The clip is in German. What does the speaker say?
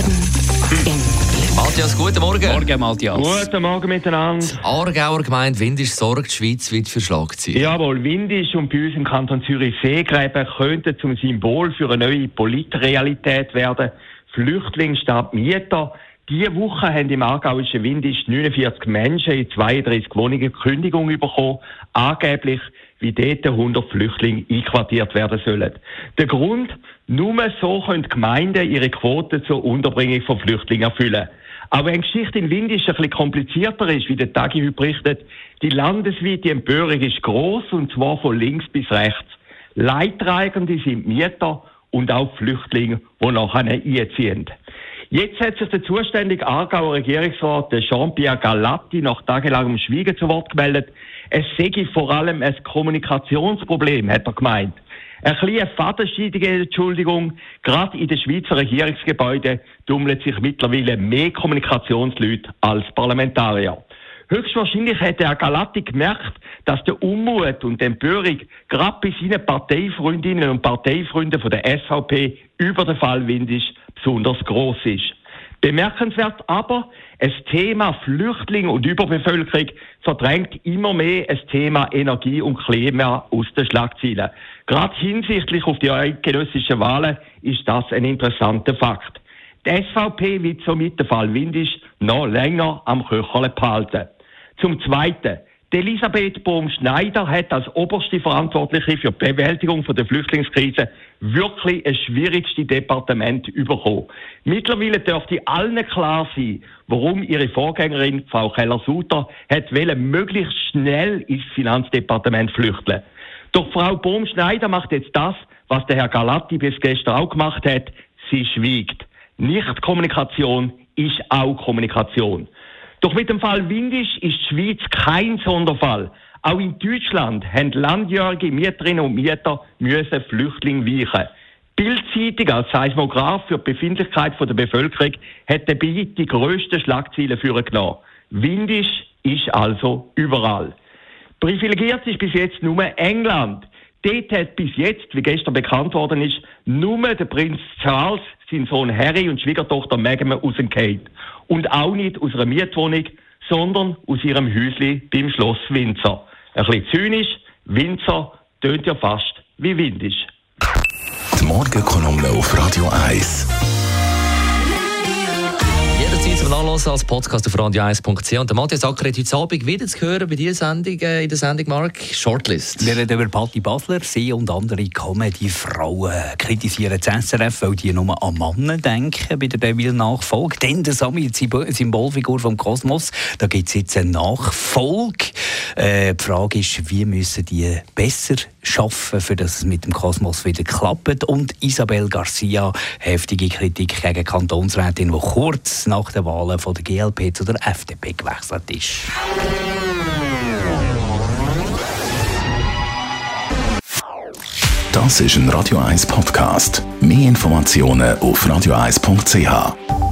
Baden im Glück. Matthias, guten Morgen. Morgen, Matthias. Guten Morgen miteinander. Aargauer Gemeinde Windisch sorgt schweizweit für Schlagzeilen. Jawohl, Windisch und bei uns im Kanton Zürich Seegräben könnten zum Symbol für eine neue Politrealität werden. Flüchtling statt Mieter. Diese Woche haben im aargauischen Windisch 49 Menschen in 32 Wohnungen Kündigung bekommen. Angeblich, wie dort 100 Flüchtlinge einquartiert werden sollen. Der Grund? Nur so können Gemeinden ihre Quote zur Unterbringung von Flüchtlingen erfüllen. Aber wenn die Geschichte in Windisch ein bisschen komplizierter ist, wie der Tagi heute berichtet, die landesweite Empörung ist groß und zwar von links bis rechts. Leidtragende sind Mieter und auch Flüchtlinge, die nachher einziehen. Jetzt hat sich der zuständige Aargauer Regierungsrat Jean-Pierre Galatti nach tagelangem Schweigen zu Wort gemeldet. Es sei vor allem ein Kommunikationsproblem, hat er gemeint. Eine kleine fadenscheidige Entschuldigung. Gerade in den Schweizer Regierungsgebäuden tummeln sich mittlerweile mehr Kommunikationsleute als Parlamentarier. Höchstwahrscheinlich hätte Herr Galatti gemerkt, dass der Unmut und die Empörung gerade bei seinen Parteifreundinnen und Parteifreunden von der SVP über den Fall Windisch besonders groß ist. Bemerkenswert aber, das Thema Flüchtlinge und Überbevölkerung verdrängt immer mehr das Thema Energie und Klima aus den Schlagzeilen. Gerade hinsichtlich auf die eidgenössischen Wahlen ist das ein interessanter Fakt. Die SVP wird somit den Fall Windisch noch länger am Köcherle behalten. Zum Zweiten. Elisabeth Bohm-Schneider hat als oberste Verantwortliche für die Bewältigung der Flüchtlingskrise wirklich ein schwierigste Departement bekommen. Mittlerweile dürfte allen klar sein, warum ihre Vorgängerin, Frau Keller-Suter, hat wollen, möglichst schnell ins Finanzdepartement flüchten. Doch Frau Bohm-Schneider macht jetzt das, was der Herr Galatti bis gestern auch gemacht hat. Sie schwiegt. Nicht-Kommunikation ist auch Kommunikation. Doch mit dem Fall Windisch ist die Schweiz kein Sonderfall. Auch in Deutschland haben landjährige Mieterinnen und Mieter müssen Flüchtlinge weichen. Bildzeitung als Seismograph für die Befindlichkeit der Bevölkerung hat dabei die grössten Schlagzeilen für genommen. Windisch ist also überall. Privilegiert ist bis jetzt nur England. Dort hat bis jetzt, wie gestern bekannt worden ist, nur der Prinz Charles, sein Sohn Harry und Schwiegertochter Meghan rausgefallen. Und auch nicht aus einer Mietwohnung, sondern aus ihrem Häusli beim Schloss Windsor. Ein bisschen zynisch, Windsor tönt ja fast wie Windisch. Die Morgenkolumne auf Radio 1. Jederzeit zum Nachlesen als Podcast auf radio1.ch. Und der Matthias Acker hat heute Abend wieder zu hören bei dieser Sendung, äh, in der Sendung Mark Shortlist. Wir reden über Patti Basler. Sie und andere Comedy-Frauen kritisieren das SRF, weil die nur an Mannen denken bei der Deville-Nachfolge. Dann der Sami, die Symbolfigur vom Kosmos. Da gibt es jetzt eine Nachfolge. Äh, die Frage ist, wie müssen die besser schaffen, für dass es mit dem Kosmos wieder klappt. Und Isabel Garcia, heftige Kritik gegen Kantonsrätin, die kurz nach den Wahlen von der GLP zu der FDP gewechselt ist. Das ist ein Radio 1 Podcast. Mehr Informationen auf radio1.ch.